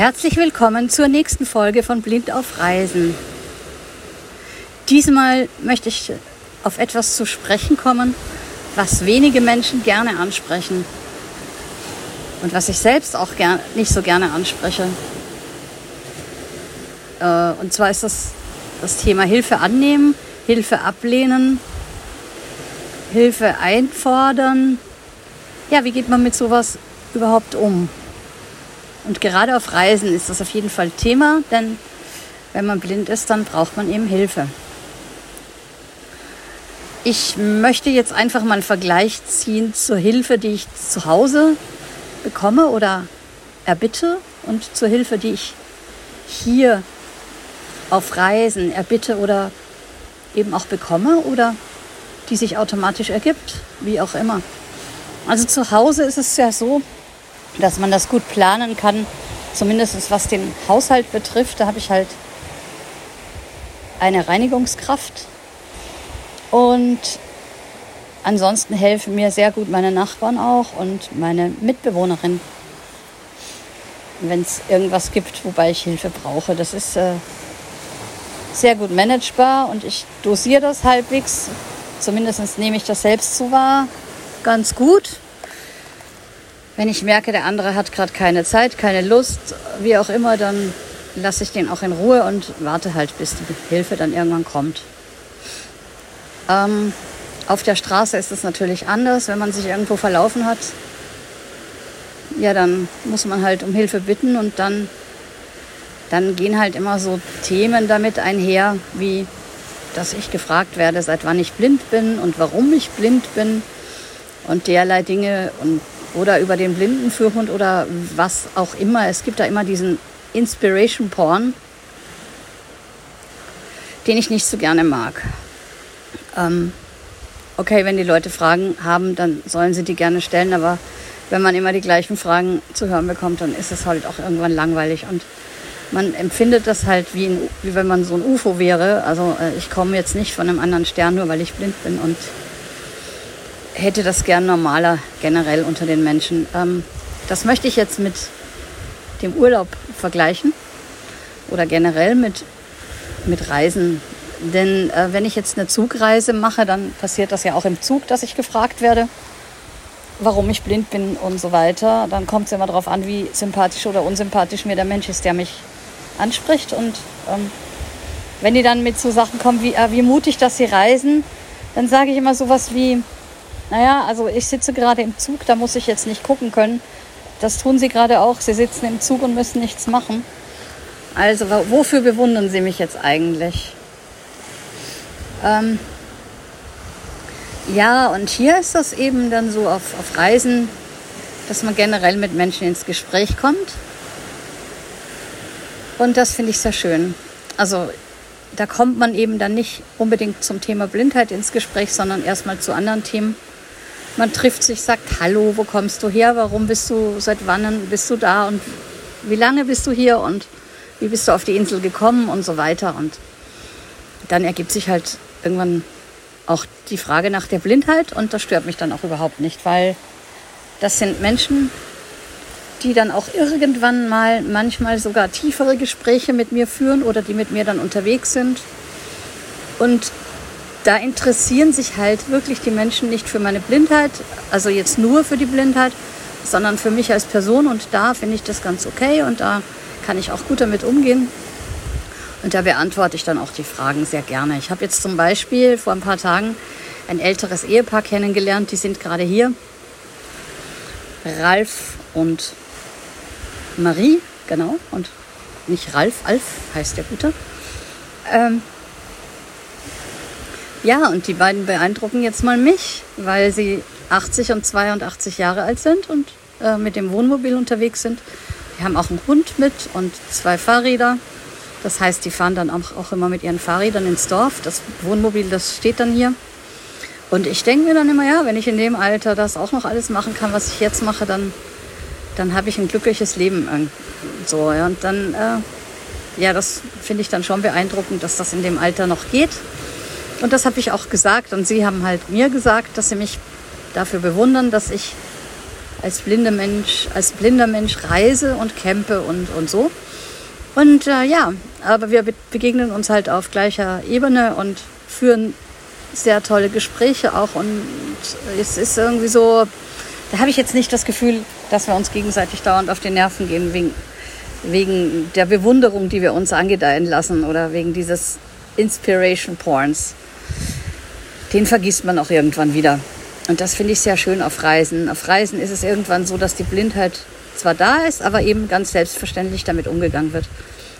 Herzlich willkommen zur nächsten Folge von Blind auf Reisen. Diesmal möchte ich auf etwas zu sprechen kommen, was wenige Menschen gerne ansprechen und was ich selbst auch gern, nicht so gerne anspreche. Äh, und zwar ist das das Thema Hilfe annehmen, Hilfe ablehnen, Hilfe einfordern. Ja, wie geht man mit sowas überhaupt um? Und gerade auf Reisen ist das auf jeden Fall Thema, denn wenn man blind ist, dann braucht man eben Hilfe. Ich möchte jetzt einfach mal einen Vergleich ziehen zur Hilfe, die ich zu Hause bekomme oder erbitte und zur Hilfe, die ich hier auf Reisen erbitte oder eben auch bekomme oder die sich automatisch ergibt, wie auch immer. Also zu Hause ist es ja so, dass man das gut planen kann, zumindest was den Haushalt betrifft. Da habe ich halt eine Reinigungskraft und ansonsten helfen mir sehr gut meine Nachbarn auch und meine Mitbewohnerin, wenn es irgendwas gibt, wobei ich Hilfe brauche. Das ist äh, sehr gut managebar und ich dosiere das halbwegs. Zumindest nehme ich das selbst so wahr. Ganz gut. Wenn ich merke, der andere hat gerade keine Zeit, keine Lust, wie auch immer, dann lasse ich den auch in Ruhe und warte halt, bis die Hilfe dann irgendwann kommt. Ähm, auf der Straße ist es natürlich anders, wenn man sich irgendwo verlaufen hat. Ja, dann muss man halt um Hilfe bitten und dann, dann gehen halt immer so Themen damit einher, wie dass ich gefragt werde, seit wann ich blind bin und warum ich blind bin und derlei Dinge und oder über den Blindenführhund oder was auch immer. Es gibt da immer diesen Inspiration Porn, den ich nicht so gerne mag. Ähm, okay, wenn die Leute Fragen haben, dann sollen sie die gerne stellen, aber wenn man immer die gleichen Fragen zu hören bekommt, dann ist es halt auch irgendwann langweilig und man empfindet das halt wie, ein, wie wenn man so ein UFO wäre. Also äh, ich komme jetzt nicht von einem anderen Stern, nur weil ich blind bin und hätte das gern normaler generell unter den Menschen. Ähm, das möchte ich jetzt mit dem Urlaub vergleichen oder generell mit, mit Reisen. Denn äh, wenn ich jetzt eine Zugreise mache, dann passiert das ja auch im Zug, dass ich gefragt werde, warum ich blind bin und so weiter. Dann kommt es immer darauf an, wie sympathisch oder unsympathisch mir der Mensch ist, der mich anspricht. Und ähm, wenn die dann mit so Sachen kommen wie, äh, wie mutig, dass sie reisen, dann sage ich immer sowas wie, naja, also ich sitze gerade im Zug, da muss ich jetzt nicht gucken können. Das tun Sie gerade auch. Sie sitzen im Zug und müssen nichts machen. Also wofür bewundern Sie mich jetzt eigentlich? Ähm ja, und hier ist das eben dann so auf, auf Reisen, dass man generell mit Menschen ins Gespräch kommt. Und das finde ich sehr schön. Also da kommt man eben dann nicht unbedingt zum Thema Blindheit ins Gespräch, sondern erstmal zu anderen Themen. Man trifft sich, sagt Hallo, wo kommst du her? Warum bist du, seit wann bist du da? Und wie lange bist du hier? Und wie bist du auf die Insel gekommen? Und so weiter. Und dann ergibt sich halt irgendwann auch die Frage nach der Blindheit. Und das stört mich dann auch überhaupt nicht, weil das sind Menschen, die dann auch irgendwann mal manchmal sogar tiefere Gespräche mit mir führen oder die mit mir dann unterwegs sind. Und da interessieren sich halt wirklich die Menschen nicht für meine Blindheit, also jetzt nur für die Blindheit, sondern für mich als Person. Und da finde ich das ganz okay und da kann ich auch gut damit umgehen. Und da beantworte ich dann auch die Fragen sehr gerne. Ich habe jetzt zum Beispiel vor ein paar Tagen ein älteres Ehepaar kennengelernt, die sind gerade hier. Ralf und Marie, genau, und nicht Ralf, Alf heißt der Gute. Ähm, ja, und die beiden beeindrucken jetzt mal mich, weil sie 80 und 82 Jahre alt sind und äh, mit dem Wohnmobil unterwegs sind. Die haben auch einen Hund mit und zwei Fahrräder. Das heißt, die fahren dann auch, auch immer mit ihren Fahrrädern ins Dorf. Das Wohnmobil, das steht dann hier. Und ich denke mir dann immer, ja, wenn ich in dem Alter das auch noch alles machen kann, was ich jetzt mache, dann, dann habe ich ein glückliches Leben. So, ja, und dann, äh, ja, das finde ich dann schon beeindruckend, dass das in dem Alter noch geht. Und das habe ich auch gesagt. Und sie haben halt mir gesagt, dass sie mich dafür bewundern, dass ich als blinder Mensch, als blinder Mensch reise und campe und, und so. Und äh, ja, aber wir begegnen uns halt auf gleicher Ebene und führen sehr tolle Gespräche auch. Und es ist irgendwie so, da habe ich jetzt nicht das Gefühl, dass wir uns gegenseitig dauernd auf die Nerven gehen wegen, wegen der Bewunderung, die wir uns angedeihen lassen oder wegen dieses Inspiration Porns. Den vergisst man auch irgendwann wieder. Und das finde ich sehr schön auf Reisen. Auf Reisen ist es irgendwann so, dass die Blindheit zwar da ist, aber eben ganz selbstverständlich damit umgegangen wird.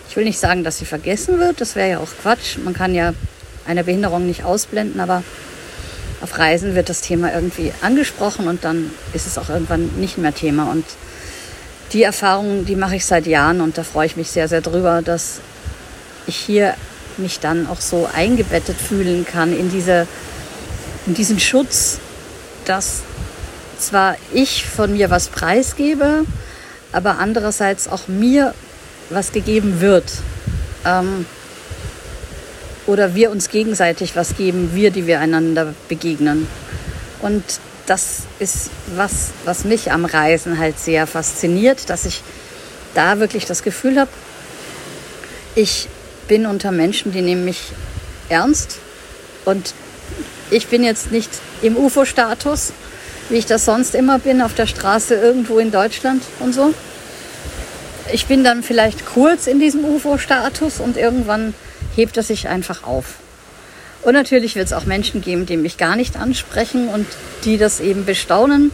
Ich will nicht sagen, dass sie vergessen wird, das wäre ja auch Quatsch. Man kann ja eine Behinderung nicht ausblenden, aber auf Reisen wird das Thema irgendwie angesprochen und dann ist es auch irgendwann nicht mehr Thema. Und die Erfahrung, die mache ich seit Jahren und da freue ich mich sehr, sehr drüber, dass ich hier mich dann auch so eingebettet fühlen kann in, diese, in diesen Schutz, dass zwar ich von mir was preisgebe, aber andererseits auch mir was gegeben wird. Ähm, oder wir uns gegenseitig was geben, wir, die wir einander begegnen. Und das ist was, was mich am Reisen halt sehr fasziniert, dass ich da wirklich das Gefühl habe, ich bin unter Menschen, die nehmen mich ernst. Und ich bin jetzt nicht im UFO-Status, wie ich das sonst immer bin, auf der Straße irgendwo in Deutschland und so. Ich bin dann vielleicht kurz in diesem UFO-Status und irgendwann hebt er sich einfach auf. Und natürlich wird es auch Menschen geben, die mich gar nicht ansprechen und die das eben bestaunen,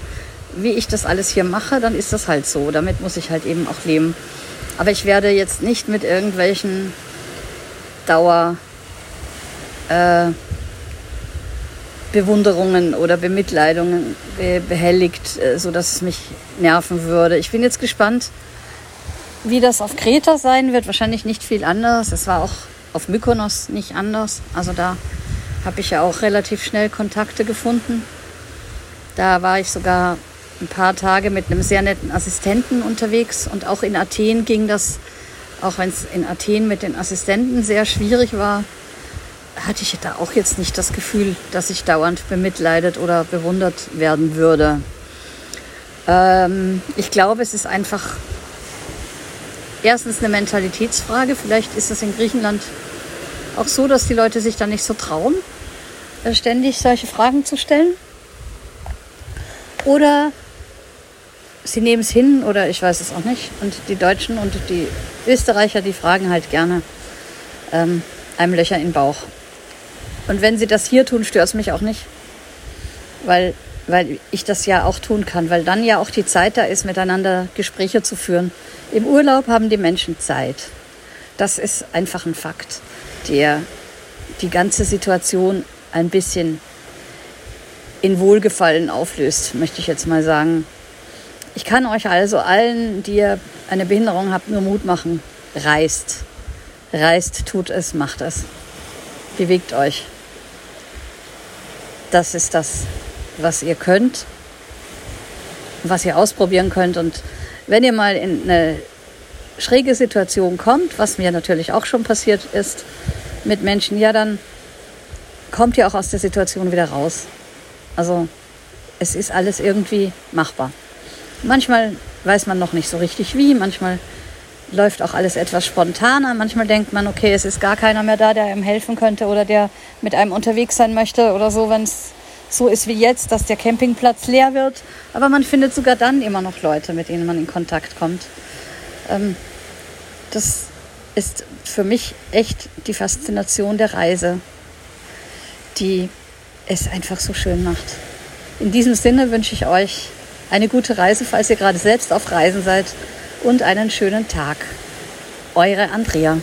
wie ich das alles hier mache, dann ist das halt so. Damit muss ich halt eben auch leben. Aber ich werde jetzt nicht mit irgendwelchen Dauer äh, Bewunderungen oder Bemitleidungen behelligt, äh, sodass es mich nerven würde. Ich bin jetzt gespannt, wie das auf Kreta sein wird. Wahrscheinlich nicht viel anders. Es war auch auf Mykonos nicht anders. Also da habe ich ja auch relativ schnell Kontakte gefunden. Da war ich sogar ein paar Tage mit einem sehr netten Assistenten unterwegs und auch in Athen ging das, auch wenn es in Athen mit den Assistenten sehr schwierig war, hatte ich da auch jetzt nicht das Gefühl, dass ich dauernd bemitleidet oder bewundert werden würde. Ähm, ich glaube, es ist einfach erstens eine Mentalitätsfrage. Vielleicht ist es in Griechenland auch so, dass die Leute sich da nicht so trauen, äh, ständig solche Fragen zu stellen. Oder sie nehmen es hin oder ich weiß es auch nicht. Und die Deutschen und die Österreicher, die fragen halt gerne ähm, einem Löcher in den Bauch. Und wenn sie das hier tun, stört es mich auch nicht. Weil, weil ich das ja auch tun kann, weil dann ja auch die Zeit da ist, miteinander Gespräche zu führen. Im Urlaub haben die Menschen Zeit. Das ist einfach ein Fakt, der die ganze Situation ein bisschen in Wohlgefallen auflöst, möchte ich jetzt mal sagen. Ich kann euch also allen, die ihr eine Behinderung habt, nur Mut machen. Reist. Reist, tut es, macht es. Bewegt euch. Das ist das, was ihr könnt, was ihr ausprobieren könnt. Und wenn ihr mal in eine schräge Situation kommt, was mir natürlich auch schon passiert ist mit Menschen, ja, dann kommt ihr auch aus der Situation wieder raus. Also es ist alles irgendwie machbar. Manchmal weiß man noch nicht so richtig wie, manchmal läuft auch alles etwas spontaner. Manchmal denkt man, okay, es ist gar keiner mehr da, der einem helfen könnte oder der mit einem unterwegs sein möchte oder so, wenn es so ist wie jetzt, dass der Campingplatz leer wird. Aber man findet sogar dann immer noch Leute, mit denen man in Kontakt kommt. Ähm, das ist für mich echt die Faszination der Reise, die es einfach so schön macht. In diesem Sinne wünsche ich euch eine gute Reise, falls ihr gerade selbst auf Reisen seid und einen schönen Tag. Eure Andrea.